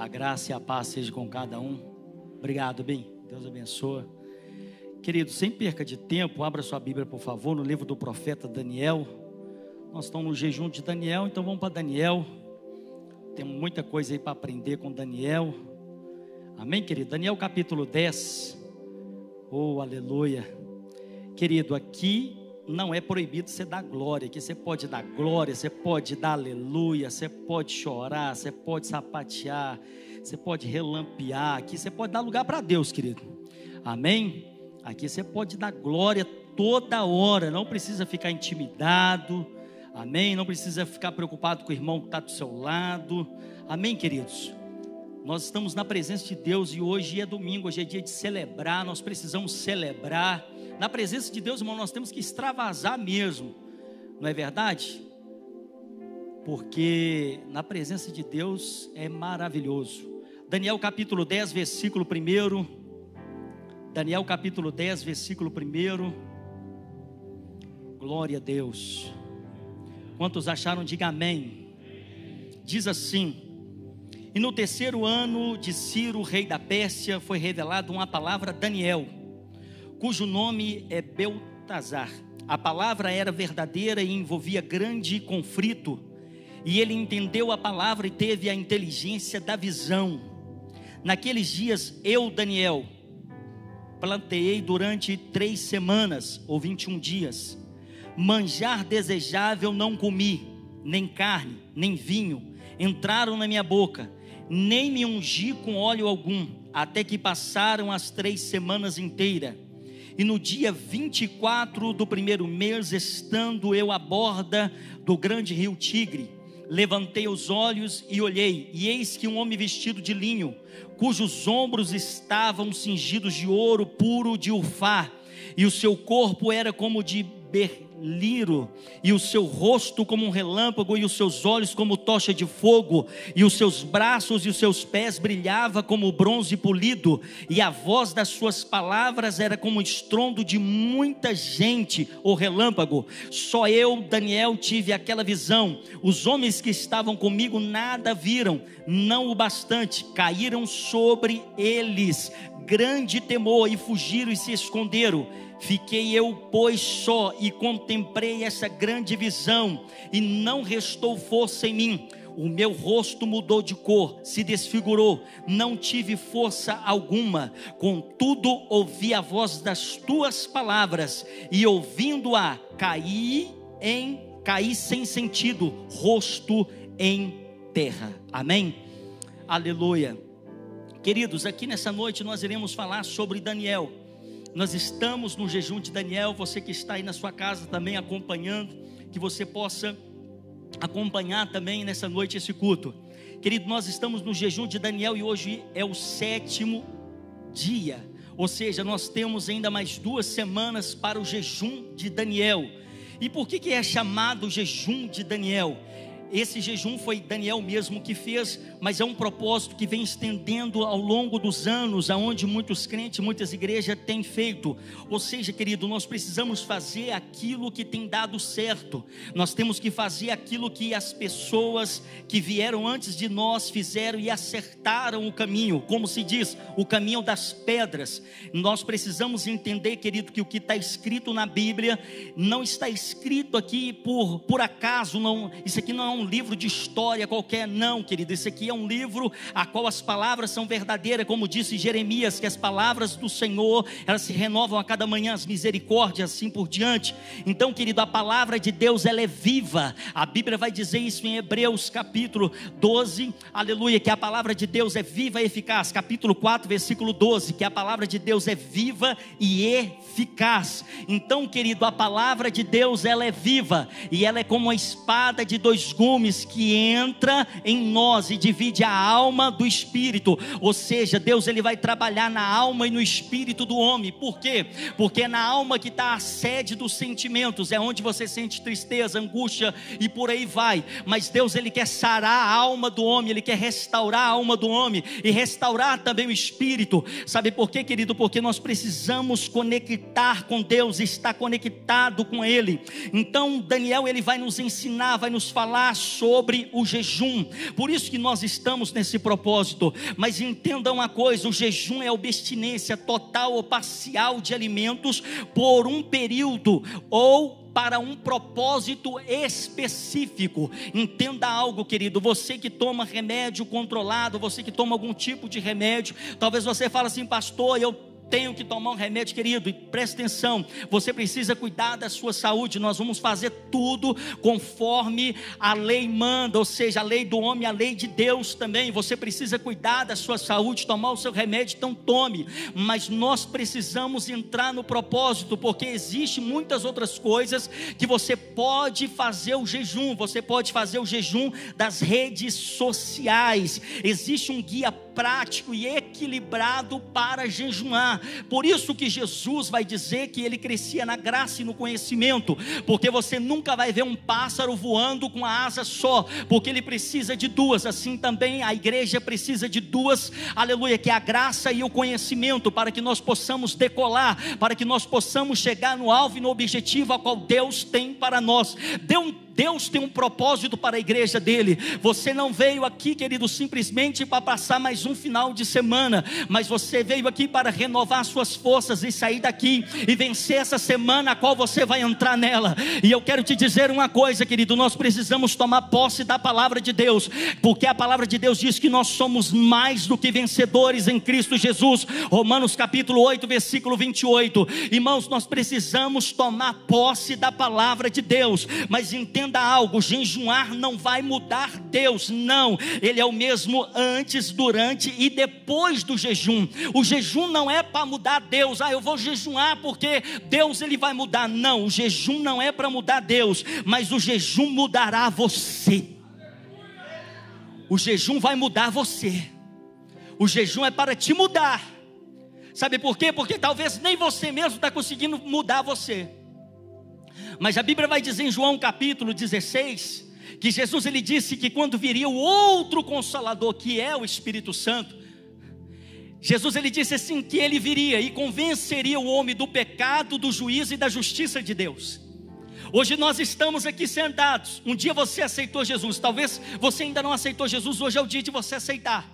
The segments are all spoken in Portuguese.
A graça e a paz seja com cada um. Obrigado, bem. Deus abençoe. Querido, sem perca de tempo, abra sua Bíblia, por favor, no livro do profeta Daniel. Nós estamos no jejum de Daniel, então vamos para Daniel. Tem muita coisa aí para aprender com Daniel. Amém, querido? Daniel capítulo 10. Oh, aleluia. Querido, aqui não é proibido você dar glória, aqui você pode dar glória, você pode dar aleluia, você pode chorar, você pode sapatear, você pode relampear, aqui você pode dar lugar para Deus, querido. Amém? Aqui você pode dar glória toda hora, não precisa ficar intimidado. Amém? Não precisa ficar preocupado com o irmão que está do seu lado. Amém, queridos? Nós estamos na presença de Deus e hoje é domingo, hoje é dia de celebrar, nós precisamos celebrar. Na presença de Deus, irmão, nós temos que extravasar mesmo, não é verdade? Porque na presença de Deus é maravilhoso. Daniel capítulo 10, versículo 1. Daniel capítulo 10, versículo 1. Glória a Deus. Quantos acharam? Diga amém. Diz assim: e no terceiro ano de Ciro, rei da Pérsia, foi revelada uma palavra a Daniel, cujo nome é Beltazar. A palavra era verdadeira e envolvia grande conflito. E ele entendeu a palavra e teve a inteligência da visão. Naqueles dias, eu, Daniel, planteei durante três semanas ou 21 dias. Manjar desejável não comi, nem carne, nem vinho, entraram na minha boca nem me ungi com óleo algum, até que passaram as três semanas inteiras. E no dia 24 do primeiro mês, estando eu à borda do grande rio Tigre, levantei os olhos e olhei, e eis que um homem vestido de linho, cujos ombros estavam cingidos de ouro puro de Ufá, e o seu corpo era como de ber liro, e o seu rosto como um relâmpago, e os seus olhos como tocha de fogo, e os seus braços e os seus pés brilhava como bronze polido, e a voz das suas palavras era como um estrondo de muita gente, o relâmpago. Só eu, Daniel, tive aquela visão. Os homens que estavam comigo nada viram, não o bastante, caíram sobre eles grande temor e fugiram e se esconderam. Fiquei eu, pois, só e contemplei essa grande visão, e não restou força em mim. O meu rosto mudou de cor, se desfigurou, não tive força alguma. Contudo, ouvi a voz das tuas palavras, e ouvindo-a, caí em caí sem sentido, rosto em terra. Amém. Aleluia. Queridos, aqui nessa noite nós iremos falar sobre Daniel. Nós estamos no jejum de Daniel. Você que está aí na sua casa também acompanhando, que você possa acompanhar também nessa noite esse culto. Querido, nós estamos no jejum de Daniel e hoje é o sétimo dia. Ou seja, nós temos ainda mais duas semanas para o jejum de Daniel. E por que, que é chamado jejum de Daniel? Esse jejum foi Daniel mesmo que fez, mas é um propósito que vem estendendo ao longo dos anos, aonde muitos crentes, muitas igrejas têm feito. Ou seja, querido, nós precisamos fazer aquilo que tem dado certo. Nós temos que fazer aquilo que as pessoas que vieram antes de nós fizeram e acertaram o caminho. Como se diz, o caminho das pedras. Nós precisamos entender, querido, que o que está escrito na Bíblia não está escrito aqui por, por acaso, não. Isso aqui não é um um livro de história qualquer, não, querido. Esse aqui é um livro a qual as palavras são verdadeiras, como disse Jeremias, que as palavras do Senhor, elas se renovam a cada manhã, as misericórdias, assim por diante. Então, querido, a palavra de Deus, ela é viva. A Bíblia vai dizer isso em Hebreus capítulo 12, aleluia, que a palavra de Deus é viva e eficaz. Capítulo 4, versículo 12, que a palavra de Deus é viva e eficaz. Então, querido, a palavra de Deus, ela é viva e ela é como uma espada de dois gumes perfumes que entra em nós e divide a alma do espírito. Ou seja, Deus ele vai trabalhar na alma e no espírito do homem. Por quê? Porque é na alma que está a sede dos sentimentos, é onde você sente tristeza, angústia e por aí vai. Mas Deus ele quer sarar a alma do homem, ele quer restaurar a alma do homem e restaurar também o espírito. Sabe por quê, querido? Porque nós precisamos conectar com Deus, estar conectado com ele. Então, Daniel ele vai nos ensinar, vai nos falar sobre o jejum. Por isso que nós estamos nesse propósito. Mas entenda uma coisa: o jejum é a abstinência total ou parcial de alimentos por um período ou para um propósito específico. Entenda algo, querido. Você que toma remédio controlado, você que toma algum tipo de remédio, talvez você fale assim, pastor, eu tenho que tomar um remédio, querido, e preste atenção, você precisa cuidar da sua saúde. Nós vamos fazer tudo conforme a lei manda, ou seja, a lei do homem, a lei de Deus também. Você precisa cuidar da sua saúde, tomar o seu remédio, então tome. Mas nós precisamos entrar no propósito, porque existe muitas outras coisas que você pode fazer o jejum. Você pode fazer o jejum das redes sociais. Existe um guia prático e equilibrado para jejuar. Por isso que Jesus vai dizer que ele crescia na graça e no conhecimento, porque você nunca vai ver um pássaro voando com a asa só, porque ele precisa de duas. Assim também a igreja precisa de duas, aleluia, que é a graça e o conhecimento, para que nós possamos decolar, para que nós possamos chegar no alvo e no objetivo a qual Deus tem para nós. Dê um Deus tem um propósito para a igreja dele. Você não veio aqui, querido, simplesmente para passar mais um final de semana, mas você veio aqui para renovar suas forças e sair daqui e vencer essa semana a qual você vai entrar nela. E eu quero te dizer uma coisa, querido, nós precisamos tomar posse da palavra de Deus, porque a palavra de Deus diz que nós somos mais do que vencedores em Cristo Jesus. Romanos capítulo 8, versículo 28. Irmãos, nós precisamos tomar posse da palavra de Deus, mas entenda entenda algo: jejuar não vai mudar Deus, não. Ele é o mesmo antes, durante e depois do jejum. O jejum não é para mudar Deus. Ah, eu vou jejuar porque Deus ele vai mudar. Não, o jejum não é para mudar Deus, mas o jejum mudará você. O jejum vai mudar você. O jejum é para te mudar. Sabe por quê? Porque talvez nem você mesmo está conseguindo mudar você. Mas a Bíblia vai dizer em João capítulo 16 que Jesus ele disse que quando viria o outro consolador, que é o Espírito Santo, Jesus ele disse assim que ele viria e convenceria o homem do pecado, do juízo e da justiça de Deus. Hoje nós estamos aqui sentados. Um dia você aceitou Jesus, talvez você ainda não aceitou Jesus, hoje é o dia de você aceitar.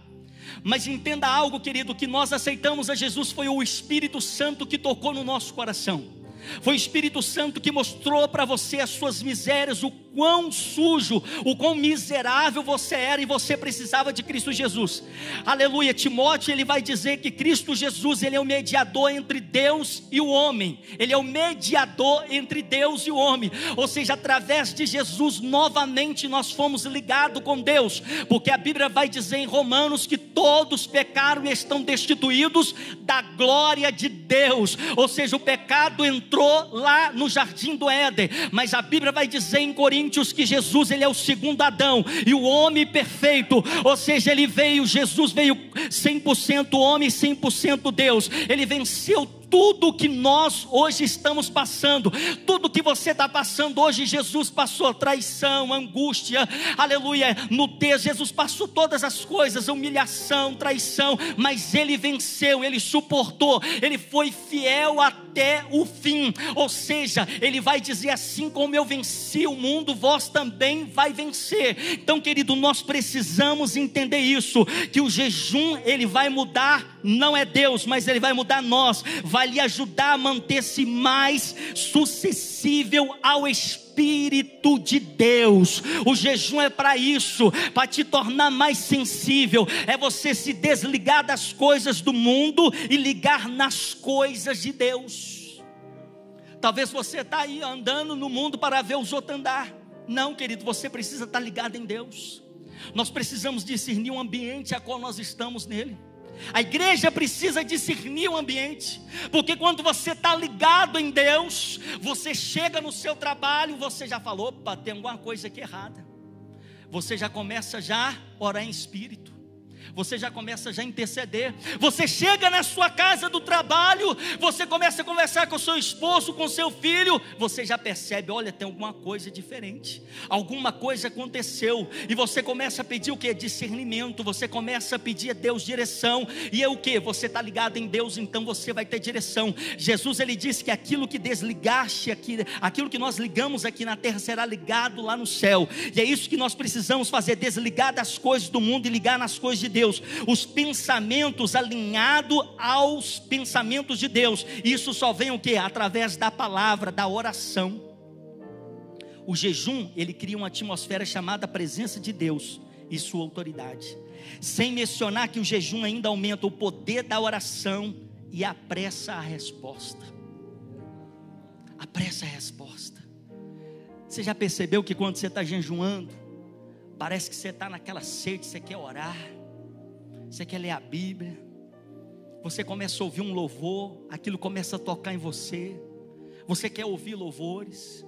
Mas entenda algo, querido, que nós aceitamos a Jesus foi o Espírito Santo que tocou no nosso coração. Foi o Espírito Santo que mostrou para você as suas misérias, o quão sujo, o quão miserável você era e você precisava de Cristo Jesus. Aleluia. Timóteo, ele vai dizer que Cristo Jesus, ele é o mediador entre Deus e o homem. Ele é o mediador entre Deus e o homem. Ou seja, através de Jesus, novamente nós fomos ligados com Deus, porque a Bíblia vai dizer em Romanos que todos pecaram e estão destituídos da glória de Deus. Ou seja, o pecado entrou lá no jardim do Éden, mas a Bíblia vai dizer em Coríntios que Jesus ele é o segundo Adão e o homem perfeito, ou seja, ele veio, Jesus veio 100% homem, 100% Deus. Ele venceu tudo que nós hoje estamos passando, tudo que você está passando hoje, Jesus passou traição, angústia, aleluia, texto, Jesus passou todas as coisas, humilhação, traição, mas ele venceu, ele suportou, ele foi fiel até o fim, ou seja, ele vai dizer assim como eu venci o mundo, vós também vai vencer. Então, querido, nós precisamos entender isso, que o jejum ele vai mudar, não é Deus, mas ele vai mudar nós, vai lhe ajudar a manter-se mais sucessível ao Espírito de Deus. O jejum é para isso, para te tornar mais sensível, é você se desligar das coisas do mundo e ligar nas coisas de Deus. Talvez você está aí andando no mundo para ver os outros andar. Não, querido, você precisa estar tá ligado em Deus. Nós precisamos discernir o ambiente a qual nós estamos nele. A igreja precisa discernir o ambiente, porque quando você está ligado em Deus, você chega no seu trabalho, você já falou, opa, tem alguma coisa aqui errada. você já começa já a orar em espírito você já começa já a interceder. Você chega na sua casa do trabalho, você começa a conversar com seu esposo, com seu filho, você já percebe, olha, tem alguma coisa diferente. Alguma coisa aconteceu e você começa a pedir o que? Discernimento. Você começa a pedir a Deus direção. E é o que? Você está ligado em Deus, então você vai ter direção. Jesus ele disse que aquilo que desligaste aqui, aquilo que nós ligamos aqui na terra será ligado lá no céu. E é isso que nós precisamos fazer, desligar das coisas do mundo e ligar nas coisas de Deus. Deus, os pensamentos alinhados aos pensamentos de Deus. Isso só vem o que? Através da palavra, da oração. O jejum, ele cria uma atmosfera chamada presença de Deus e sua autoridade. Sem mencionar que o jejum ainda aumenta o poder da oração e apressa a resposta. Apressa a resposta. Você já percebeu que quando você está jejuando, parece que você está naquela sede, você quer orar, você quer ler a Bíblia, você começa a ouvir um louvor, aquilo começa a tocar em você, você quer ouvir louvores,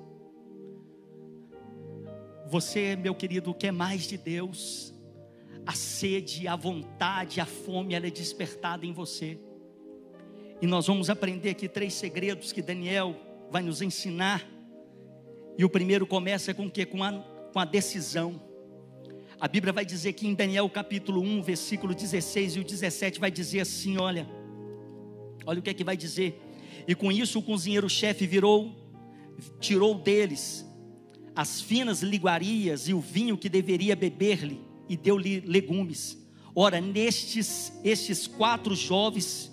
você, meu querido, quer mais de Deus, a sede, a vontade, a fome, ela é despertada em você. E nós vamos aprender aqui três segredos que Daniel vai nos ensinar. E o primeiro começa com o quê? Com a, com a decisão. A Bíblia vai dizer que em Daniel capítulo 1, versículo 16 e o 17 vai dizer assim: olha, olha o que é que vai dizer. E com isso o cozinheiro-chefe virou, tirou deles as finas liguarias e o vinho que deveria beber-lhe, e deu-lhe legumes. Ora, nestes estes quatro jovens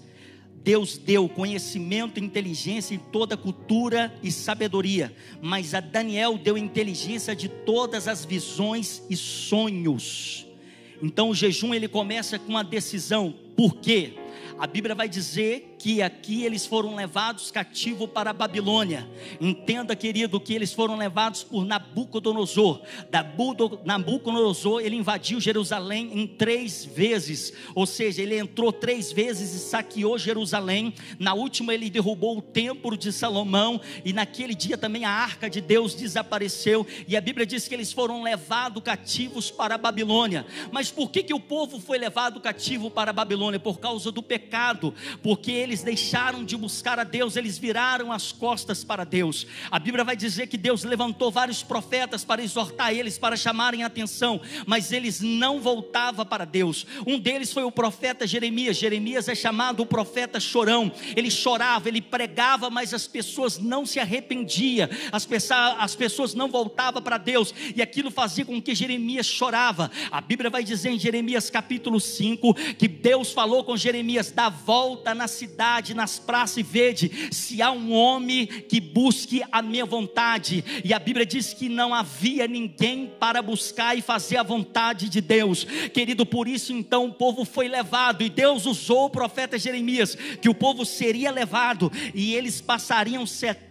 Deus deu conhecimento, inteligência em toda cultura e sabedoria, mas a Daniel deu inteligência de todas as visões e sonhos. Então o jejum ele começa com uma decisão. Por quê? A Bíblia vai dizer que aqui eles foram levados cativo para a Babilônia. Entenda, querido, que eles foram levados por Nabucodonosor. Nabucodonosor, ele invadiu Jerusalém em três vezes. Ou seja, ele entrou três vezes e saqueou Jerusalém. Na última, ele derrubou o templo de Salomão. E naquele dia também a arca de Deus desapareceu. E a Bíblia diz que eles foram levados cativos para a Babilônia. Mas por que, que o povo foi levado cativo para a Babilônia? Por causa do pecado. Porque eles deixaram de buscar a Deus, eles viraram as costas para Deus. A Bíblia vai dizer que Deus levantou vários profetas para exortar eles, para chamarem a atenção, mas eles não voltavam para Deus. Um deles foi o profeta Jeremias. Jeremias é chamado o profeta chorão. Ele chorava, ele pregava, mas as pessoas não se arrependiam, as pessoas, as pessoas não voltavam para Deus, e aquilo fazia com que Jeremias chorava. A Bíblia vai dizer em Jeremias capítulo 5 que Deus falou com Jeremias: dá volta na cidade nas praças e vede se há um homem que busque a minha vontade. E a Bíblia diz que não havia ninguém para buscar e fazer a vontade de Deus. Querido, por isso então o povo foi levado e Deus usou o profeta Jeremias que o povo seria levado e eles passariam 70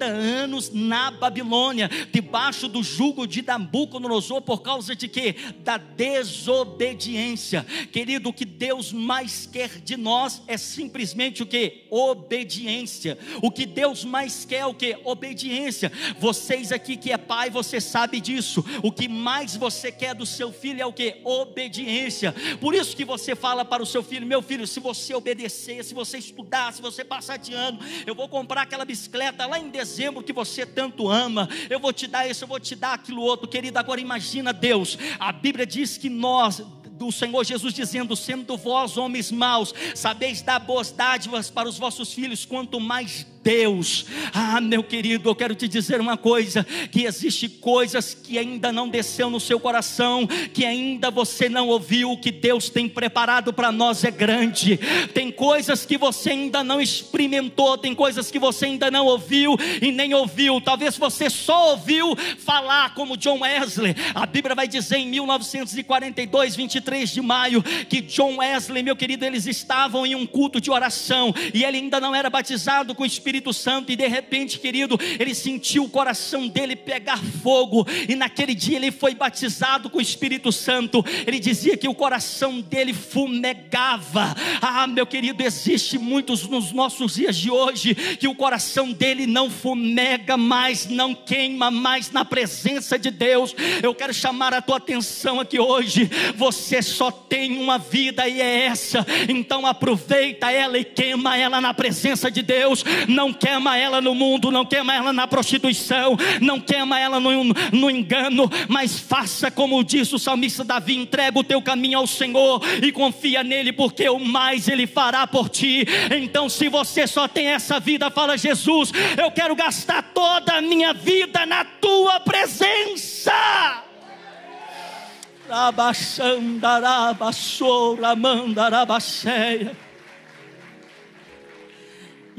anos na Babilônia, debaixo do jugo de Nabucodonosor por causa de quê? Da desobediência. Querido, o que Deus mais quer de nós é simplesmente o que? Obediência. O que Deus mais quer é o que? Obediência. Vocês aqui que é pai, você sabe disso. O que mais você quer do seu filho é o que? Obediência. Por isso que você fala para o seu filho: meu filho, se você obedecer, se você estudar, se você passar de ano, eu vou comprar aquela bicicleta lá em dezembro que você tanto ama. Eu vou te dar isso, eu vou te dar aquilo outro, querido. Agora imagina Deus. A Bíblia diz que nós do Senhor Jesus dizendo: Sendo vós homens maus, sabeis dar boas dádivas para os vossos filhos, quanto mais Deus. Ah, meu querido, eu quero te dizer uma coisa: que existe coisas que ainda não desceu no seu coração, que ainda você não ouviu, o que Deus tem preparado para nós é grande. Tem coisas que você ainda não experimentou, tem coisas que você ainda não ouviu e nem ouviu. Talvez você só ouviu falar como John Wesley. A Bíblia vai dizer em 1942, 23 de maio, que John Wesley, meu querido, eles estavam em um culto de oração e ele ainda não era batizado com o Espírito Espírito Santo, e de repente, querido, ele sentiu o coração dele pegar fogo, e naquele dia ele foi batizado com o Espírito Santo. Ele dizia que o coração dele fumegava. Ah, meu querido, existe muitos nos nossos dias de hoje que o coração dele não fumega mais, não queima mais na presença de Deus. Eu quero chamar a tua atenção aqui hoje. Você só tem uma vida e é essa. Então aproveita ela e queima ela na presença de Deus. Não queima ela no mundo, não queima ela na prostituição, não queima ela no, no engano, mas faça como diz o salmista Davi: entrega o teu caminho ao Senhor e confia nele, porque o mais ele fará por ti. Então, se você só tem essa vida, fala Jesus, eu quero gastar toda a minha vida na tua presença.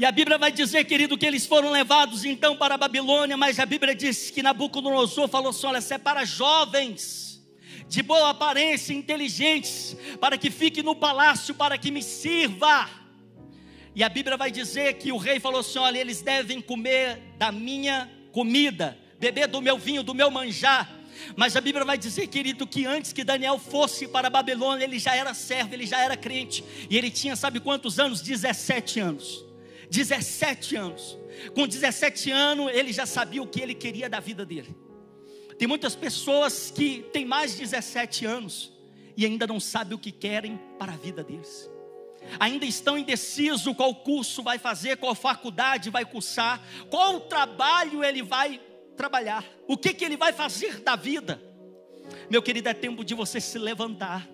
E a Bíblia vai dizer, querido, que eles foram levados então para a Babilônia, mas a Bíblia diz que Nabucodonosor falou assim: olha, separa jovens, de boa aparência, inteligentes, para que fique no palácio, para que me sirva. E a Bíblia vai dizer que o rei falou assim: olha, eles devem comer da minha comida, beber do meu vinho, do meu manjar. Mas a Bíblia vai dizer, querido, que antes que Daniel fosse para a Babilônia, ele já era servo, ele já era crente. E ele tinha, sabe quantos anos? 17 anos. 17 anos. Com 17 anos, ele já sabia o que ele queria da vida dele. Tem muitas pessoas que têm mais de 17 anos e ainda não sabem o que querem para a vida deles. Ainda estão indecisos qual curso vai fazer, qual faculdade vai cursar, qual trabalho ele vai trabalhar, o que, que ele vai fazer da vida. Meu querido, é tempo de você se levantar,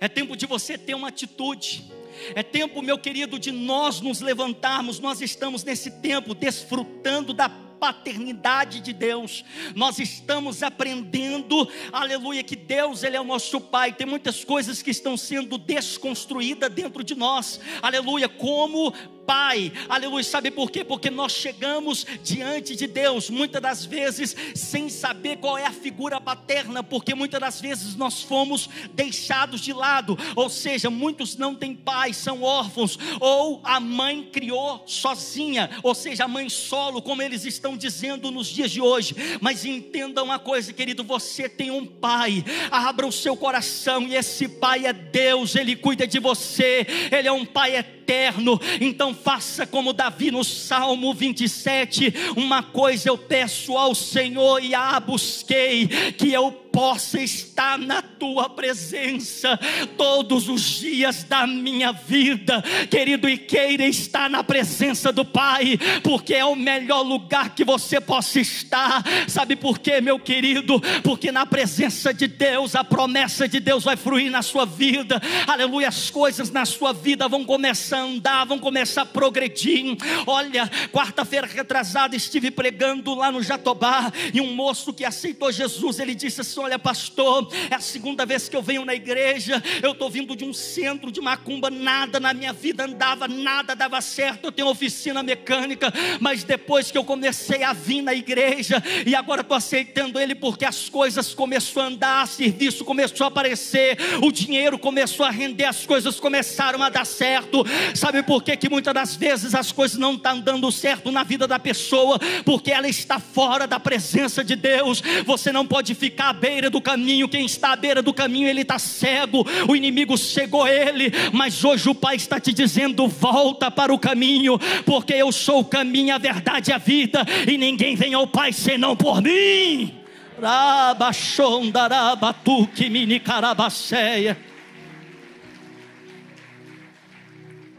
é tempo de você ter uma atitude. É tempo, meu querido, de nós nos levantarmos. Nós estamos nesse tempo desfrutando da paternidade de Deus. Nós estamos aprendendo, aleluia, que Deus ele é o nosso pai. Tem muitas coisas que estão sendo desconstruídas dentro de nós. Aleluia, como Pai, aleluia, sabe por quê? Porque nós chegamos diante de Deus, muitas das vezes, sem saber qual é a figura paterna, porque muitas das vezes nós fomos deixados de lado, ou seja, muitos não têm pai, são órfãos, ou a mãe criou sozinha, ou seja, a mãe solo, como eles estão dizendo nos dias de hoje. Mas entenda uma coisa, querido, você tem um pai, abra o seu coração, e esse pai é Deus, ele cuida de você, ele é um pai eterno eterno. Então faça como Davi no Salmo 27: uma coisa eu peço ao Senhor e a busquei, que eu possa estar na tua presença todos os dias da minha vida, querido, e queira estar na presença do Pai, porque é o melhor lugar que você possa estar. Sabe por quê, meu querido? Porque na presença de Deus, a promessa de Deus vai fluir na sua vida, aleluia. As coisas na sua vida vão começar a andar, vão começar a progredir. Olha, quarta-feira retrasada estive pregando lá no Jatobá e um moço que aceitou Jesus, ele disse assim: Olha, pastor, é a segunda vez que eu venho na igreja. Eu estou vindo de um centro de macumba, nada na minha vida andava, nada dava certo. Eu tenho oficina mecânica, mas depois que eu comecei a vir na igreja, e agora estou aceitando ele porque as coisas começaram a andar, serviço começou a aparecer, o dinheiro começou a render, as coisas começaram a dar certo. Sabe por que, que muitas das vezes as coisas não estão dando certo na vida da pessoa? Porque ela está fora da presença de Deus. Você não pode ficar bem beira do caminho, quem está à beira do caminho, ele está cego, o inimigo cegou ele, mas hoje o Pai está te dizendo: volta para o caminho, porque eu sou o caminho, a verdade e a vida, e ninguém vem ao Pai senão por mim.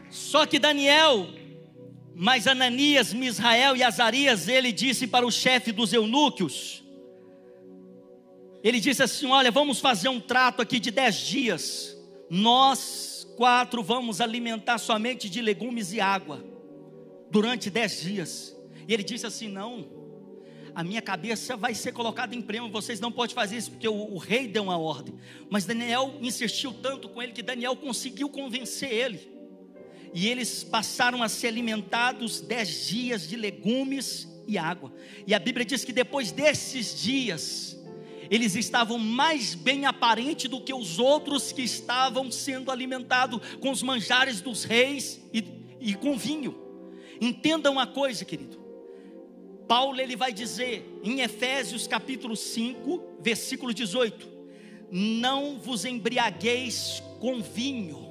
Só que Daniel, mas Ananias, Misrael e Azarias, ele disse para o chefe dos eunucos: ele disse assim: Olha, vamos fazer um trato aqui de dez dias. Nós quatro vamos alimentar somente de legumes e água durante dez dias. E ele disse assim: Não, a minha cabeça vai ser colocada em prêmio. Vocês não podem fazer isso porque o, o rei deu uma ordem. Mas Daniel insistiu tanto com ele que Daniel conseguiu convencer ele. E eles passaram a ser alimentados dez dias de legumes e água. E a Bíblia diz que depois desses dias, eles estavam mais bem aparentes do que os outros que estavam sendo alimentados com os manjares dos reis e, e com vinho. Entenda uma coisa, querido. Paulo ele vai dizer em Efésios capítulo 5, versículo 18: Não vos embriagueis com vinho,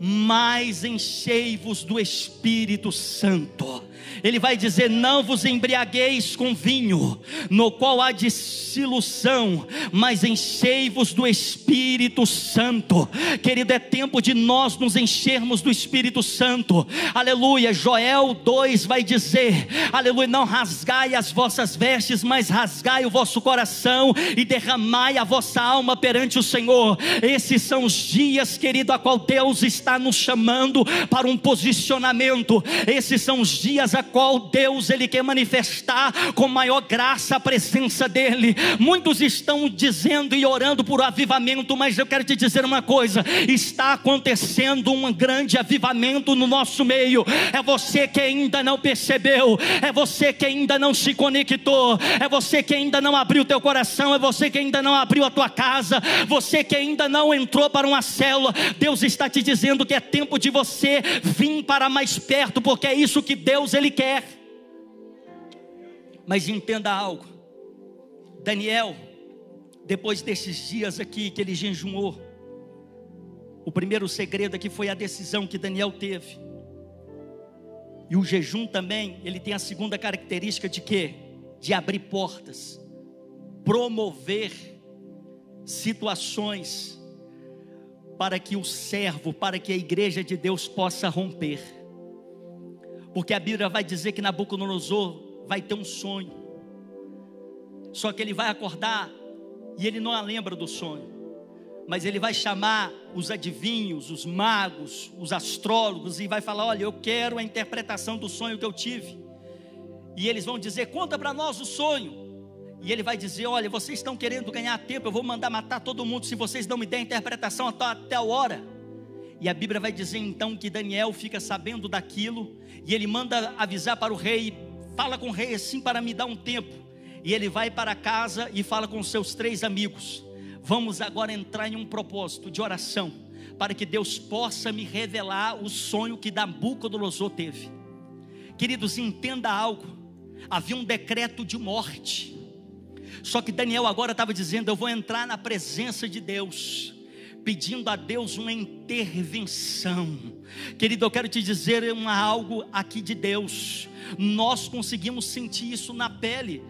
mas enchei-vos do Espírito Santo. Ele vai dizer: Não vos embriagueis com vinho, no qual há desilusão, mas enchei-vos do Espírito Santo. Querido, é tempo de nós nos enchermos do Espírito Santo. Aleluia. Joel 2 vai dizer: Aleluia. Não rasgai as vossas vestes, mas rasgai o vosso coração e derramai a vossa alma perante o Senhor. Esses são os dias, querido, a qual Deus está nos chamando para um posicionamento. Esses são os dias a qual Deus ele quer manifestar com maior graça a presença dele. Muitos estão dizendo e orando por avivamento, mas eu quero te dizer uma coisa: está acontecendo um grande avivamento no nosso meio. É você que ainda não percebeu, é você que ainda não se conectou, é você que ainda não abriu teu coração, é você que ainda não abriu a tua casa, você que ainda não entrou para uma célula. Deus está te dizendo que é tempo de você vir para mais perto, porque é isso que Deus ele quer. Mas entenda algo. Daniel, depois desses dias aqui que ele jejuou, o primeiro segredo aqui foi a decisão que Daniel teve. E o jejum também, ele tem a segunda característica de quê? De abrir portas, promover situações para que o servo, para que a igreja de Deus possa romper. Porque a Bíblia vai dizer que Nabucodonosor vai ter um sonho. Só que ele vai acordar e ele não a lembra do sonho. Mas ele vai chamar os adivinhos, os magos, os astrólogos e vai falar: "Olha, eu quero a interpretação do sonho que eu tive". E eles vão dizer: "Conta para nós o sonho". E ele vai dizer: Olha, vocês estão querendo ganhar tempo, eu vou mandar matar todo mundo se vocês não me derem interpretação até a hora. E a Bíblia vai dizer então que Daniel fica sabendo daquilo, e ele manda avisar para o rei: fala com o rei assim para me dar um tempo. E ele vai para casa e fala com seus três amigos: Vamos agora entrar em um propósito de oração, para que Deus possa me revelar o sonho que Nabucodonosor teve. Queridos, entenda algo: havia um decreto de morte. Só que Daniel agora estava dizendo: Eu vou entrar na presença de Deus pedindo a Deus uma intervenção. Querido, eu quero te dizer uma, algo aqui de Deus. Nós conseguimos sentir isso na pele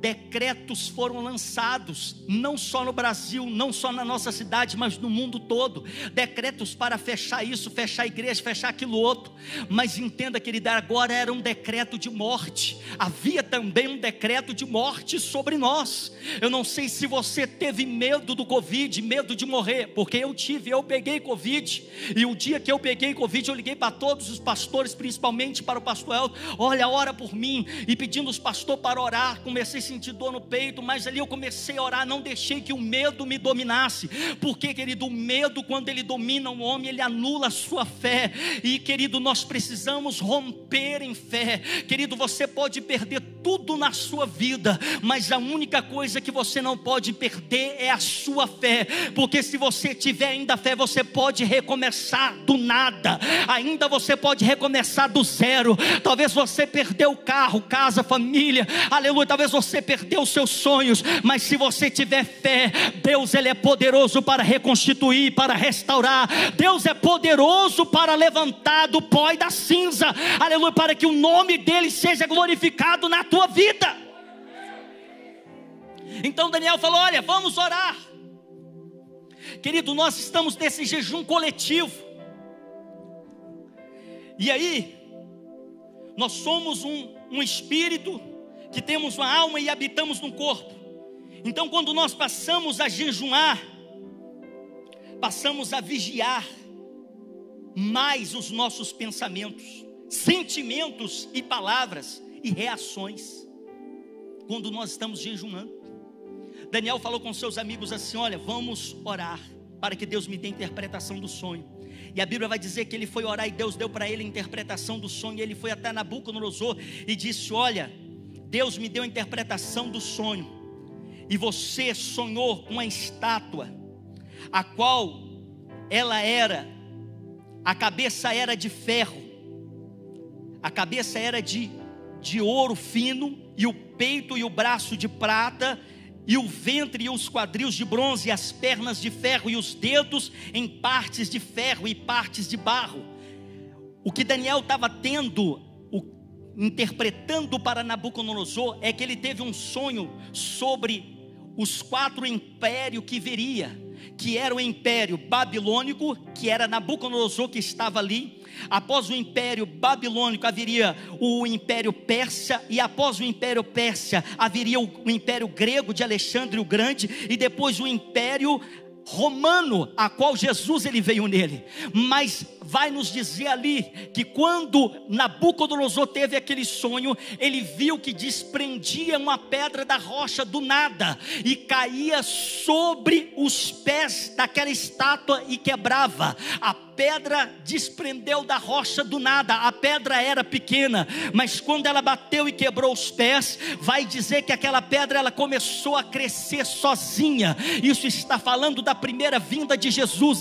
decretos foram lançados, não só no Brasil, não só na nossa cidade, mas no mundo todo. Decretos para fechar isso, fechar a igreja, fechar aquilo outro. Mas entenda, querida, agora era um decreto de morte. Havia também um decreto de morte sobre nós. Eu não sei se você teve medo do Covid, medo de morrer, porque eu tive, eu peguei Covid. E o dia que eu peguei Covid, eu liguei para todos os pastores, principalmente para o pastor Elton, olha, ora por mim. E pedindo os pastores para orar, comecei a sentir dor no peito, mas ali eu comecei a orar, não deixei que o medo me dominasse, porque, querido, o medo, quando ele domina o homem, ele anula a sua fé, e, querido, nós precisamos romper em fé, querido, você pode perder tudo na sua vida, mas a única coisa que você não pode perder é a sua fé, porque se você tiver ainda fé, você pode recomeçar do nada, ainda você pode recomeçar do zero. Talvez você perdeu o carro, casa, família, aleluia. Talvez você perdeu seus sonhos, mas se você tiver fé, Deus ele é poderoso para reconstituir, para restaurar. Deus é poderoso para levantar do pó e da cinza. Aleluia, para que o nome dele seja glorificado na tua vida. Então Daniel falou: "Olha, vamos orar". Querido, nós estamos nesse jejum coletivo. E aí, nós somos um, um espírito que temos uma alma e habitamos no corpo. Então, quando nós passamos a jejuar, passamos a vigiar mais os nossos pensamentos, sentimentos e palavras e reações. Quando nós estamos jejuando, Daniel falou com seus amigos assim: Olha, vamos orar para que Deus me dê interpretação do sonho. E a Bíblia vai dizer que ele foi orar e Deus deu para ele a interpretação do sonho. E ele foi até Nabucodonosor e disse: Olha, Deus me deu a interpretação do sonho, e você sonhou com uma estátua, a qual ela era, a cabeça era de ferro, a cabeça era de, de ouro fino, e o peito e o braço de prata, e o ventre e os quadris de bronze, e as pernas de ferro, e os dedos em partes de ferro e partes de barro. O que Daniel estava tendo, o, interpretando para Nabucodonosor, é que ele teve um sonho sobre os quatro impérios que viria, que era o império babilônico, que era Nabucodonosor que estava ali, Após o império babilônico haveria o império persa, e após o império persa haveria o império grego de Alexandre o Grande, e depois o império romano, a qual Jesus ele veio nele. Mas vai nos dizer ali que quando Nabucodonosor teve aquele sonho, ele viu que desprendia uma pedra da rocha do nada e caía sobre os pés daquela estátua e quebrava. A pedra desprendeu da rocha do nada. A pedra era pequena, mas quando ela bateu e quebrou os pés, vai dizer que aquela pedra ela começou a crescer sozinha. Isso está falando da primeira vinda de Jesus.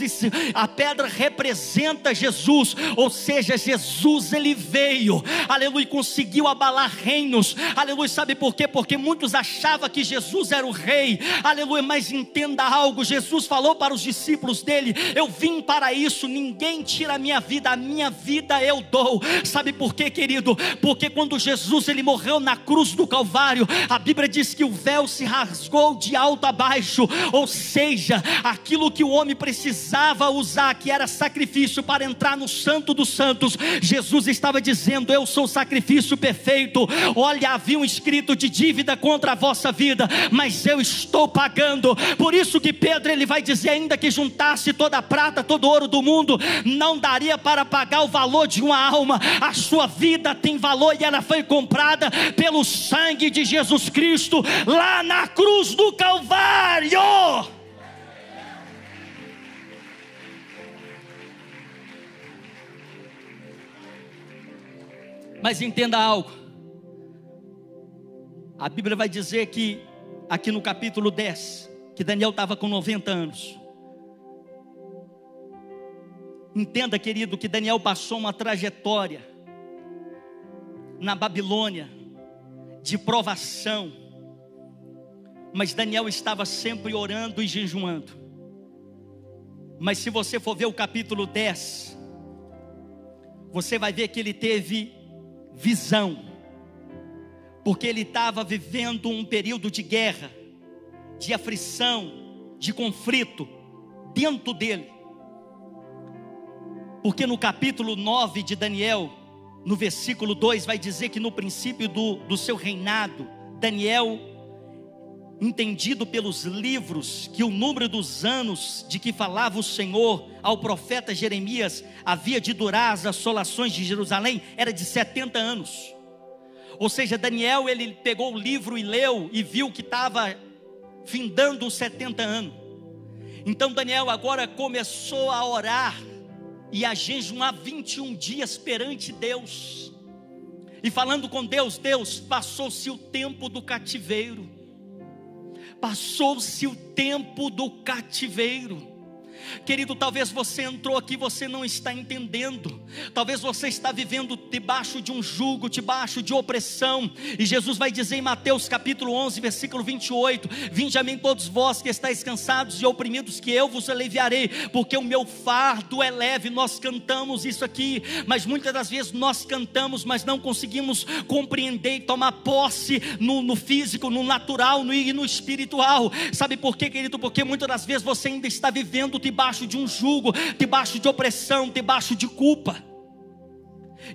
A pedra representa Jesus, ou seja, Jesus ele veio. Aleluia, conseguiu abalar reinos. Aleluia, sabe por quê? Porque muitos achavam que Jesus era o rei. Aleluia, mas entenda algo. Jesus falou para os discípulos dele: Eu vim para isso. Ninguém ninguém tira a minha vida, a minha vida eu dou. Sabe por quê, querido? Porque quando Jesus ele morreu na cruz do Calvário, a Bíblia diz que o véu se rasgou de alto a baixo, ou seja, aquilo que o homem precisava usar, que era sacrifício para entrar no Santo dos Santos, Jesus estava dizendo: Eu sou o sacrifício perfeito. Olha, havia um escrito de dívida contra a vossa vida, mas eu estou pagando. Por isso que Pedro ele vai dizer ainda que juntasse toda a prata, todo o ouro do mundo, não daria para pagar o valor de uma alma. A sua vida tem valor e ela foi comprada pelo sangue de Jesus Cristo lá na cruz do Calvário. Mas entenda algo. A Bíblia vai dizer que, aqui no capítulo 10, que Daniel estava com 90 anos. Entenda, querido, que Daniel passou uma trajetória na Babilônia de provação, mas Daniel estava sempre orando e jejuando. Mas se você for ver o capítulo 10, você vai ver que ele teve visão, porque ele estava vivendo um período de guerra, de aflição, de conflito dentro dele. Porque no capítulo 9 de Daniel, no versículo 2, vai dizer que no princípio do, do seu reinado, Daniel, entendido pelos livros, que o número dos anos de que falava o Senhor ao profeta Jeremias havia de durar as assolações de Jerusalém, era de 70 anos. Ou seja, Daniel ele pegou o livro e leu e viu que estava findando os 70 anos. Então Daniel agora começou a orar e a jejuar 21 dias perante Deus. E falando com Deus, Deus, passou-se o tempo do cativeiro. Passou-se o tempo do cativeiro. Querido, talvez você entrou aqui, você não está entendendo. Talvez você está vivendo debaixo de um jugo, debaixo de opressão. E Jesus vai dizer em Mateus capítulo 11, versículo 28: Vinde a mim todos vós que estáis cansados e oprimidos, que eu vos aliviarei, porque o meu fardo é leve. Nós cantamos isso aqui, mas muitas das vezes nós cantamos, mas não conseguimos compreender e tomar posse no, no físico, no natural no, e no espiritual. Sabe por quê, querido? Porque muitas das vezes você ainda está vivendo debaixo de um jugo, debaixo de opressão, debaixo de culpa.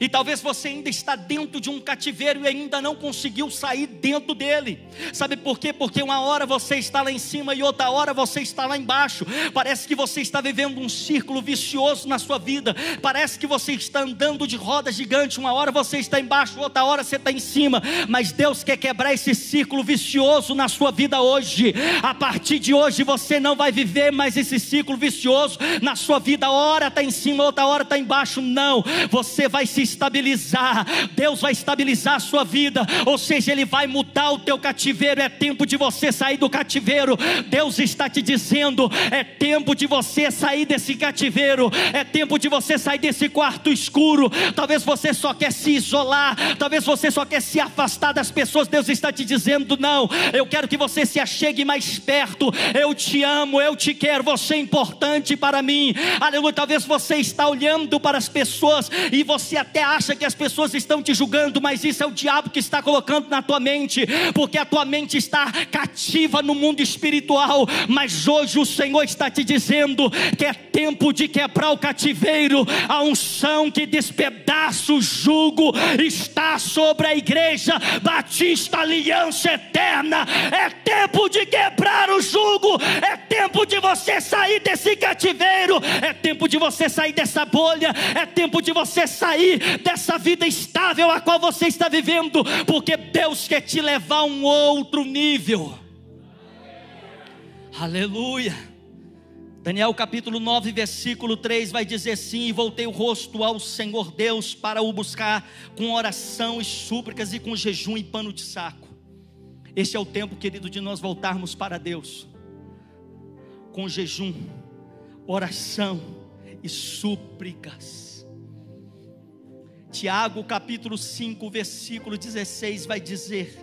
E talvez você ainda está dentro de um cativeiro e ainda não conseguiu sair dentro dele. Sabe por quê? Porque uma hora você está lá em cima e outra hora você está lá embaixo. Parece que você está vivendo um círculo vicioso na sua vida. Parece que você está andando de roda gigante. Uma hora você está embaixo, outra hora você está em cima. Mas Deus quer quebrar esse círculo vicioso na sua vida hoje. A partir de hoje você não vai viver mais esse círculo vicioso na sua vida. Hora está em cima, outra hora está embaixo. Não. Você vai se estabilizar, Deus vai estabilizar a sua vida, ou seja, Ele vai mudar o teu cativeiro. É tempo de você sair do cativeiro. Deus está te dizendo: é tempo de você sair desse cativeiro, é tempo de você sair desse quarto escuro. Talvez você só quer se isolar, talvez você só quer se afastar das pessoas. Deus está te dizendo: não, eu quero que você se achegue mais perto. Eu te amo, eu te quero, você é importante para mim. Aleluia. Talvez você está olhando para as pessoas e você até acha que as pessoas estão te julgando, mas isso é o diabo que está colocando na tua mente, porque a tua mente está cativa no mundo espiritual. Mas hoje o Senhor está te dizendo que é tempo de quebrar o cativeiro, a unção que despedaça o jugo está sobre a igreja Batista Aliança Eterna. É tempo de quebrar o jugo, é tempo de você sair desse cativeiro, é tempo de você sair dessa bolha, é tempo de você sair dessa vida estável a qual você está vivendo, porque Deus quer te levar a um outro nível. Aleluia. Daniel capítulo 9, versículo 3 vai dizer assim: E voltei o rosto ao Senhor Deus para o buscar com oração e súplicas e com jejum e pano de saco. Este é o tempo, querido, de nós voltarmos para Deus, com jejum, oração e súplicas. Tiago capítulo 5, versículo 16 vai dizer: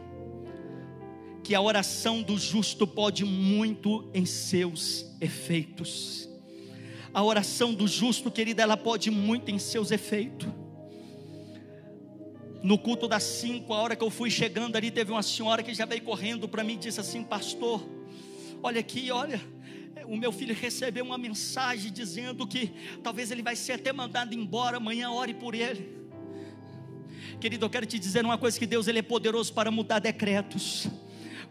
que a oração do justo pode muito em seus efeitos. A oração do justo, querida, ela pode muito em seus efeitos. No culto das cinco, a hora que eu fui chegando ali, teve uma senhora que já veio correndo para mim e disse assim: Pastor, olha aqui, olha, o meu filho recebeu uma mensagem dizendo que talvez ele vai ser até mandado embora amanhã, ore por ele. Querido, eu quero te dizer uma coisa: que Deus ele é poderoso para mudar decretos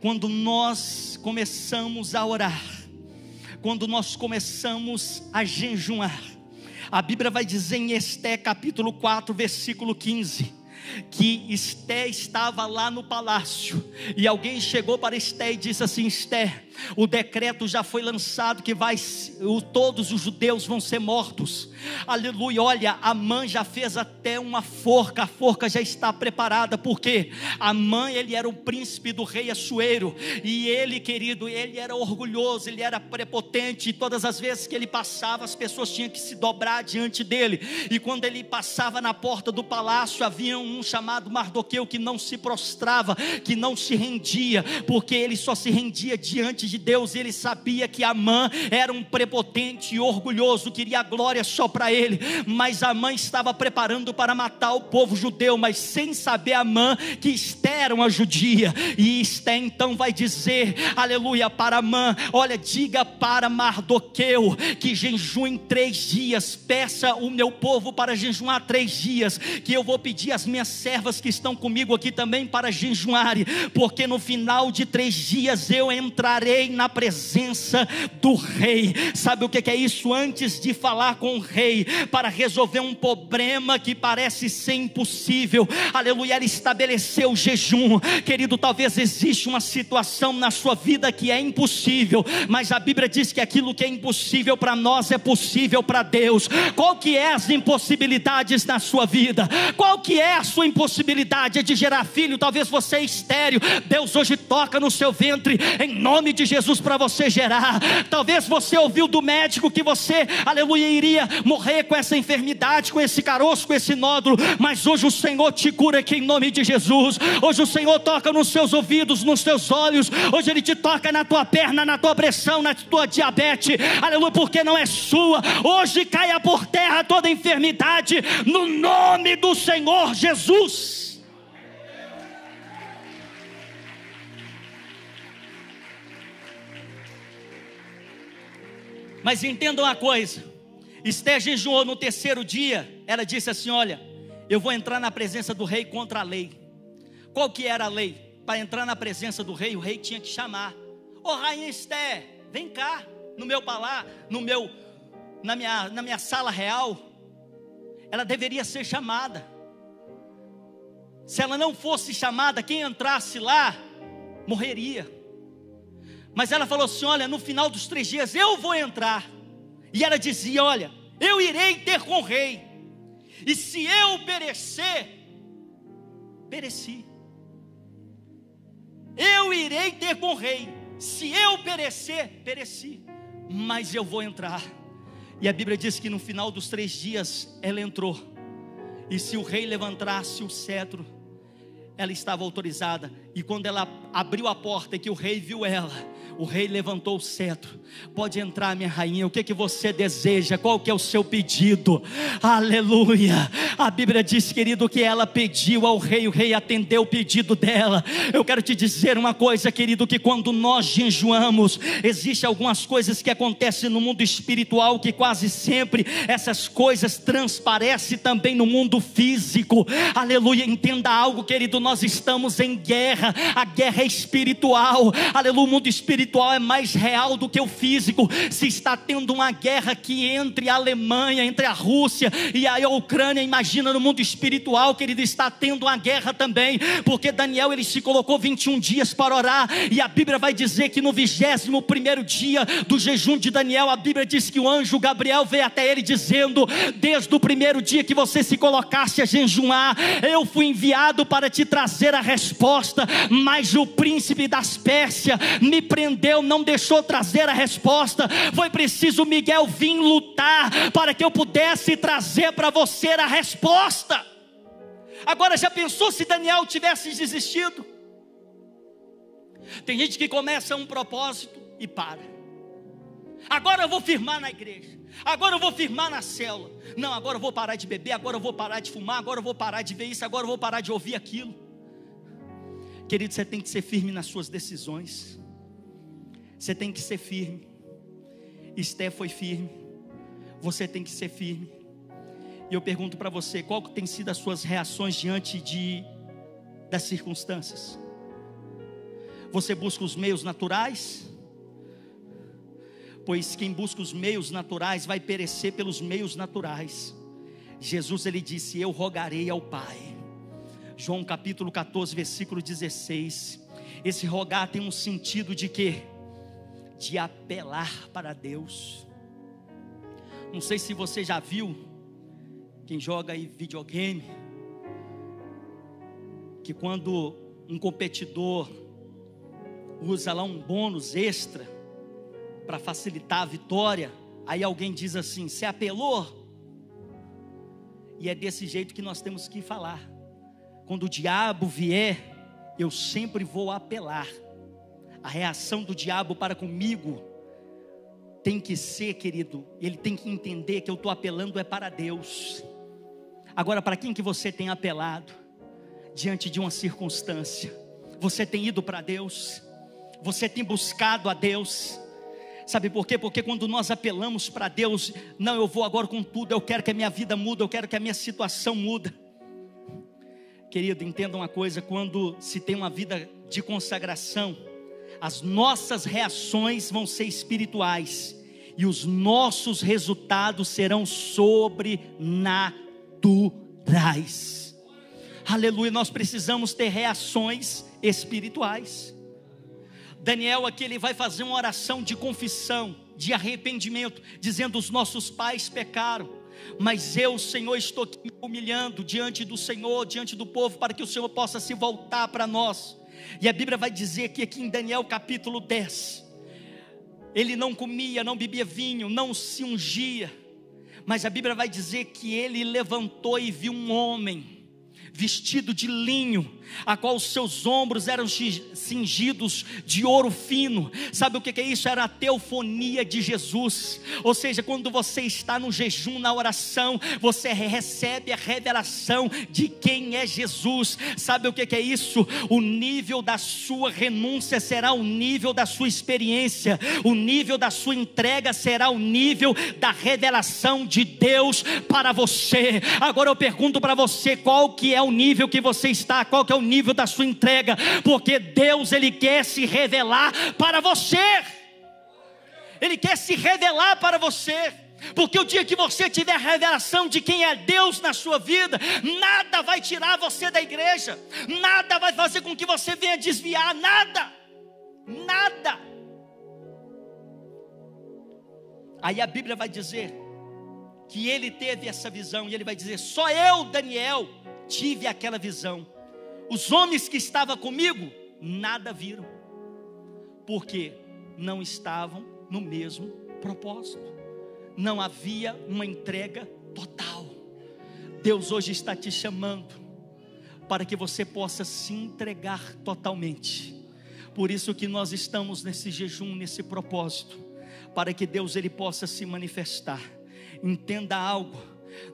quando nós começamos a orar, quando nós começamos a jejuar. A Bíblia vai dizer em Esté capítulo 4, versículo 15 que Esté estava lá no palácio e alguém chegou para Esté e disse assim: Esté, o decreto já foi lançado que vai todos os judeus vão ser mortos. Aleluia. Olha, a mãe já fez até uma forca, a forca já está preparada, porque a mãe ele era o príncipe do rei Assuero, e ele, querido, ele era orgulhoso, ele era prepotente, e todas as vezes que ele passava, as pessoas tinham que se dobrar diante dele. E quando ele passava na porta do palácio, havia um chamado Mardoqueu que não se prostrava, que não se rendia, porque ele só se rendia diante de Deus, ele sabia que Amã era um prepotente e orgulhoso, queria glória só para ele, mas Amã estava preparando para matar o povo judeu, mas sem saber Amã que Esté era uma judia, e Esté então vai dizer, aleluia, para Amã: olha, diga para Mardoqueu que jejum três dias, peça o meu povo para jejuar três dias, que eu vou pedir às minhas servas que estão comigo aqui também para jejuarem, porque no final de três dias eu entrarei na presença do rei. Sabe o que é isso? Antes de falar com o rei, para resolver um problema que parece ser impossível, aleluia, ele estabeleceu o jejum. Querido, talvez exista uma situação na sua vida que é impossível, mas a Bíblia diz que aquilo que é impossível para nós é possível para Deus. Qual que é as impossibilidades na sua vida? Qual que é a sua impossibilidade de gerar filho? Talvez você é estéreo. Deus hoje toca no seu ventre em nome de Jesus para você gerar. Talvez você ouviu do médico que você, aleluia, iria morrer com essa enfermidade, com esse caroço, com esse nódulo, mas hoje o Senhor te cura aqui em nome de Jesus. Hoje o Senhor toca nos seus ouvidos, nos seus olhos. Hoje ele te toca na tua perna, na tua pressão, na tua diabetes. Aleluia, porque não é sua. Hoje caia por terra toda enfermidade no nome do Senhor Jesus. Mas entendam uma coisa: Esther jejuou no terceiro dia, ela disse assim: Olha, eu vou entrar na presença do rei contra a lei. Qual que era a lei? Para entrar na presença do rei, o rei tinha que chamar: Ô oh, rainha Esther, vem cá, no meu palácio, no meu, na minha, na minha sala real. Ela deveria ser chamada. Se ela não fosse chamada, quem entrasse lá morreria. Mas ela falou assim: Olha, no final dos três dias eu vou entrar. E ela dizia: Olha, eu irei ter com o rei. E se eu perecer, pereci. Eu irei ter com o rei. Se eu perecer, pereci. Mas eu vou entrar. E a Bíblia diz que no final dos três dias ela entrou. E se o rei levantasse o cetro, ela estava autorizada. E quando ela abriu a porta e que o rei viu ela, o rei levantou o cetro. Pode entrar, minha rainha. O que que você deseja? Qual que é o seu pedido? Aleluia. A Bíblia diz, querido, que ela pediu ao rei, o rei atendeu o pedido dela. Eu quero te dizer uma coisa, querido, que quando nós jejuamos, existe algumas coisas que acontecem no mundo espiritual que quase sempre essas coisas transparecem também no mundo físico. Aleluia. Entenda algo, querido, nós estamos em guerra. A guerra é espiritual. Aleluia. O mundo espiritual espiritual é mais real do que o físico. Se está tendo uma guerra aqui entre a Alemanha, entre a Rússia e a Ucrânia, imagina no mundo espiritual, que ele está tendo uma guerra também, porque Daniel ele se colocou 21 dias para orar, e a Bíblia vai dizer que no 21 primeiro dia do jejum de Daniel, a Bíblia diz que o anjo Gabriel veio até ele dizendo: Desde o primeiro dia que você se colocasse a jejuar, eu fui enviado para te trazer a resposta, mas o príncipe das Pérsia me prendeu entendeu, não deixou trazer a resposta. Foi preciso Miguel vir lutar para que eu pudesse trazer para você a resposta. Agora já pensou se Daniel tivesse desistido? Tem gente que começa um propósito e para. Agora eu vou firmar na igreja. Agora eu vou firmar na célula. Não, agora eu vou parar de beber, agora eu vou parar de fumar, agora eu vou parar de ver isso, agora eu vou parar de ouvir aquilo. Querido, você tem que ser firme nas suas decisões. Você tem que ser firme. Esté foi firme. Você tem que ser firme. E eu pergunto para você, qual tem sido as suas reações diante de das circunstâncias? Você busca os meios naturais? Pois quem busca os meios naturais vai perecer pelos meios naturais. Jesus ele disse: "Eu rogarei ao Pai". João capítulo 14, versículo 16. Esse rogar tem um sentido de que de apelar para Deus. Não sei se você já viu, quem joga aí videogame, que quando um competidor usa lá um bônus extra para facilitar a vitória, aí alguém diz assim: "Você apelou?" E é desse jeito que nós temos que falar. Quando o diabo vier, eu sempre vou apelar a reação do diabo para comigo tem que ser, querido, ele tem que entender que eu estou apelando é para Deus. Agora, para quem que você tem apelado diante de uma circunstância? Você tem ido para Deus? Você tem buscado a Deus? Sabe por quê? Porque quando nós apelamos para Deus, não, eu vou agora com tudo, eu quero que a minha vida mude, eu quero que a minha situação muda. Querido, entenda uma coisa: quando se tem uma vida de consagração, as nossas reações vão ser espirituais e os nossos resultados serão sobrenaturais. Aleluia, nós precisamos ter reações espirituais. Daniel aqui ele vai fazer uma oração de confissão, de arrependimento, dizendo: os nossos pais pecaram, mas eu, Senhor, estou aqui humilhando diante do Senhor, diante do povo, para que o Senhor possa se voltar para nós. E a Bíblia vai dizer que aqui em Daniel capítulo 10, ele não comia, não bebia vinho, não se ungia, mas a Bíblia vai dizer que ele levantou e viu um homem vestido de linho, a qual os seus ombros eram cingidos de ouro fino. Sabe o que é isso? Era a teofonia de Jesus. Ou seja, quando você está no jejum, na oração, você recebe a revelação de quem é Jesus. Sabe o que é isso? O nível da sua renúncia será o nível da sua experiência, o nível da sua entrega será o nível da revelação de Deus para você. Agora eu pergunto para você, qual que é o o nível que você está, qual que é o nível da sua entrega, porque Deus ele quer se revelar para você. Ele quer se revelar para você. Porque o dia que você tiver a revelação de quem é Deus na sua vida, nada vai tirar você da igreja, nada vai fazer com que você venha desviar, nada, nada. Aí a Bíblia vai dizer que ele teve essa visão, e ele vai dizer: só eu, Daniel, tive aquela visão. Os homens que estavam comigo, nada viram, porque não estavam no mesmo propósito, não havia uma entrega total. Deus hoje está te chamando para que você possa se entregar totalmente. Por isso que nós estamos nesse jejum, nesse propósito, para que Deus ele possa se manifestar. Entenda algo,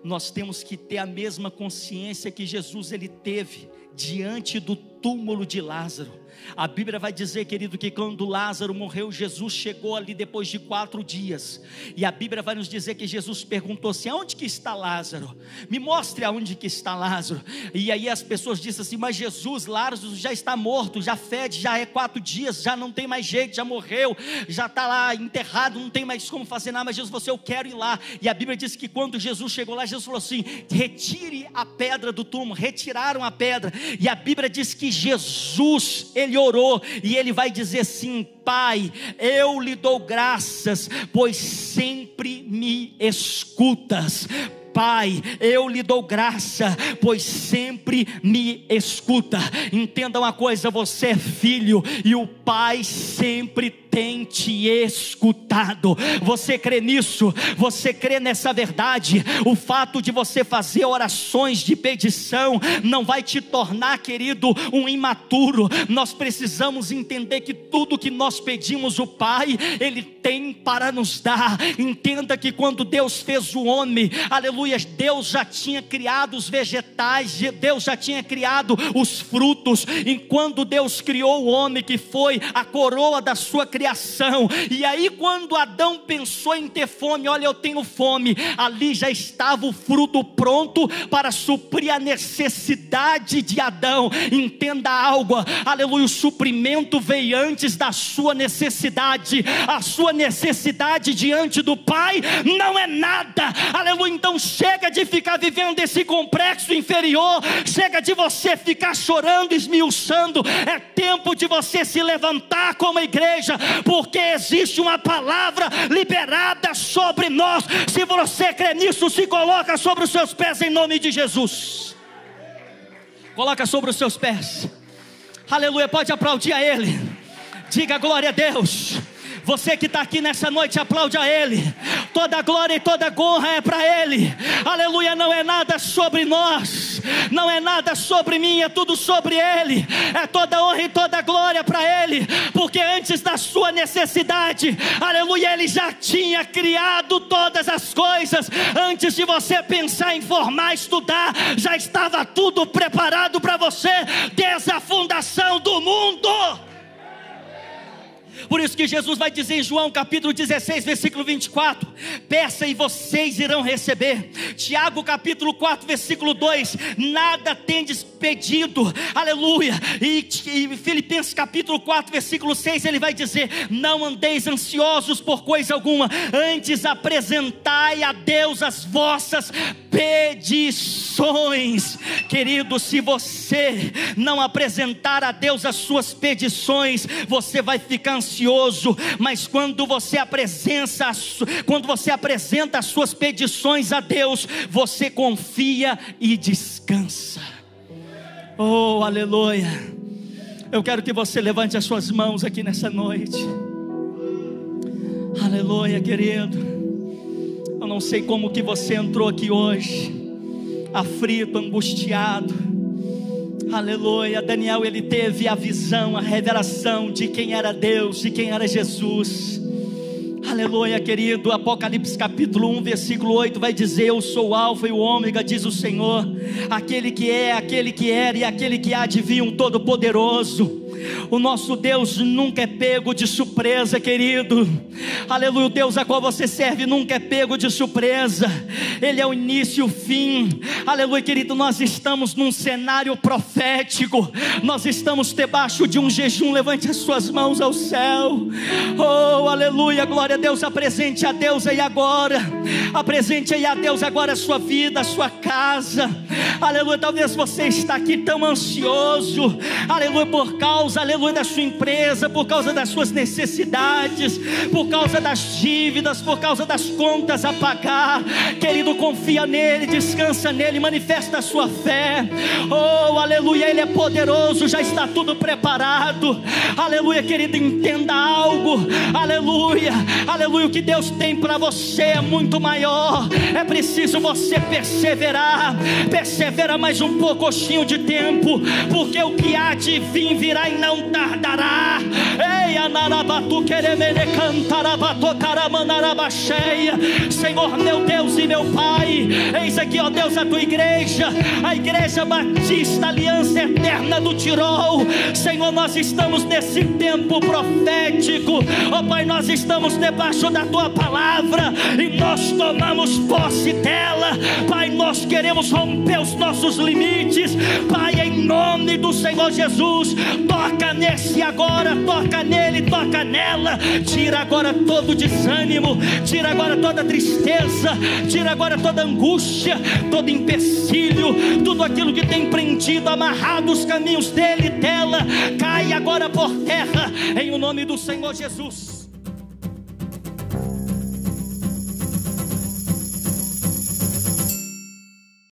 nós temos que ter a mesma consciência que Jesus ele teve diante do túmulo de Lázaro. A Bíblia vai dizer, querido, que quando Lázaro morreu, Jesus chegou ali depois de quatro dias. E a Bíblia vai nos dizer que Jesus perguntou assim: aonde que está Lázaro? Me mostre aonde que está Lázaro. E aí as pessoas disseram assim: mas Jesus, Lázaro já está morto, já fede, já é quatro dias, já não tem mais jeito, já morreu, já está lá enterrado, não tem mais como fazer nada. Mas Jesus, você, eu quero ir lá. E a Bíblia diz que quando Jesus chegou lá, Jesus falou assim: retire a pedra do túmulo. Retiraram a pedra. E a Bíblia diz que Jesus, ele ele orou e ele vai dizer assim: Pai, eu lhe dou graças, pois sempre me escutas. Pai, eu lhe dou graça, pois sempre me escuta. Entenda uma coisa: você é filho e o Pai sempre tem te escutado. Você crê nisso? Você crê nessa verdade? O fato de você fazer orações de petição não vai te tornar, querido, um imaturo. Nós precisamos entender que tudo que nós pedimos o Pai, Ele tem para nos dar. Entenda que quando Deus fez o homem, aleluia, Deus já tinha criado os vegetais, Deus já tinha criado os frutos. E quando Deus criou o homem, que foi a coroa da sua criação, criação. E aí, quando Adão pensou em ter fome, olha, eu tenho fome, ali já estava o fruto pronto para suprir a necessidade de Adão. Entenda algo, aleluia, o suprimento veio antes da sua necessidade, a sua necessidade diante do Pai não é nada, aleluia. Então chega de ficar vivendo esse complexo inferior, chega de você ficar chorando, esmiuçando, é tempo de você se levantar como igreja, porque existe uma palavra liberada sobre nós. Se você crê nisso, se coloca sobre os seus pés em nome de Jesus. Coloca sobre os seus pés. Aleluia, pode aplaudir a Ele. Diga glória a Deus. Você que está aqui nessa noite, aplaude a Ele. Toda glória e toda honra é para Ele. Aleluia, não é nada sobre nós, não é nada sobre mim, é tudo sobre Ele. É toda honra e toda glória para Ele, porque antes da sua necessidade, aleluia, Ele já tinha criado todas as coisas. Antes de você pensar em formar, estudar, já estava tudo preparado para você desde a fundação do mundo. Por isso que Jesus vai dizer em João capítulo 16, versículo 24: Peça e vocês irão receber. Tiago capítulo 4, versículo 2: Nada tendes pedido, aleluia. E, e Filipenses capítulo 4, versículo 6, ele vai dizer: Não andeis ansiosos por coisa alguma, antes apresentai a Deus as vossas petições. Querido, se você não apresentar a Deus as suas petições, você vai ficar ansioso, mas quando você apresenta, quando você apresenta as suas petições a Deus, você confia e descansa. Oh, aleluia. Eu quero que você levante as suas mãos aqui nessa noite. Aleluia, querido. Eu não sei como que você entrou aqui hoje, aflito, angustiado. Aleluia. Daniel ele teve a visão, a revelação de quem era Deus, de quem era Jesus. Aleluia, querido. Apocalipse capítulo 1, versículo 8 vai dizer: Eu sou o Alfa e o Ômega, diz o Senhor, aquele que é, aquele que era e aquele que há de vir, um todo-poderoso. O nosso Deus nunca é pego de surpresa, querido. Aleluia, o Deus a qual você serve nunca é pego de surpresa. Ele é o início e o fim. Aleluia, querido, nós estamos num cenário profético. Nós estamos debaixo de um jejum. Levante as suas mãos ao céu. Oh, aleluia, glória a Deus. Apresente a Deus aí agora. Apresente aí a Deus agora a sua vida, a sua casa. Aleluia, talvez você está aqui tão ansioso. Aleluia, por causa causa, aleluia, da sua empresa, por causa das suas necessidades, por causa das dívidas, por causa das contas a pagar. Querido, confia nele, descansa nele, manifesta a sua fé. Oh, aleluia, ele é poderoso, já está tudo preparado. Aleluia, querido, entenda algo. Aleluia, aleluia, o que Deus tem para você é muito maior. É preciso você perseverar. Persevera mais um pouquinho de tempo, porque o que há de vir virá e não tardará. Ei, anarabatu queremene cantarabatu caramanarabacheia. Senhor meu Deus e meu Pai, eis aqui, ó Deus, a tua igreja, a igreja Batista Aliança Eterna do Tirol. Senhor, nós estamos nesse tempo profético, ó Pai, nós estamos debaixo da tua palavra e nós tomamos posse dela, Pai, nós queremos romper os nossos limites, Pai, em nome do Senhor Jesus, toca nesse agora, toca nele, toca nela, tira agora todo desânimo, tira agora toda tristeza, tira agora toda angústia, todo empecilho, tudo aquilo que tem prendido, amarrado os caminhos dele e dela, cai agora por terra, em o nome do Senhor Jesus.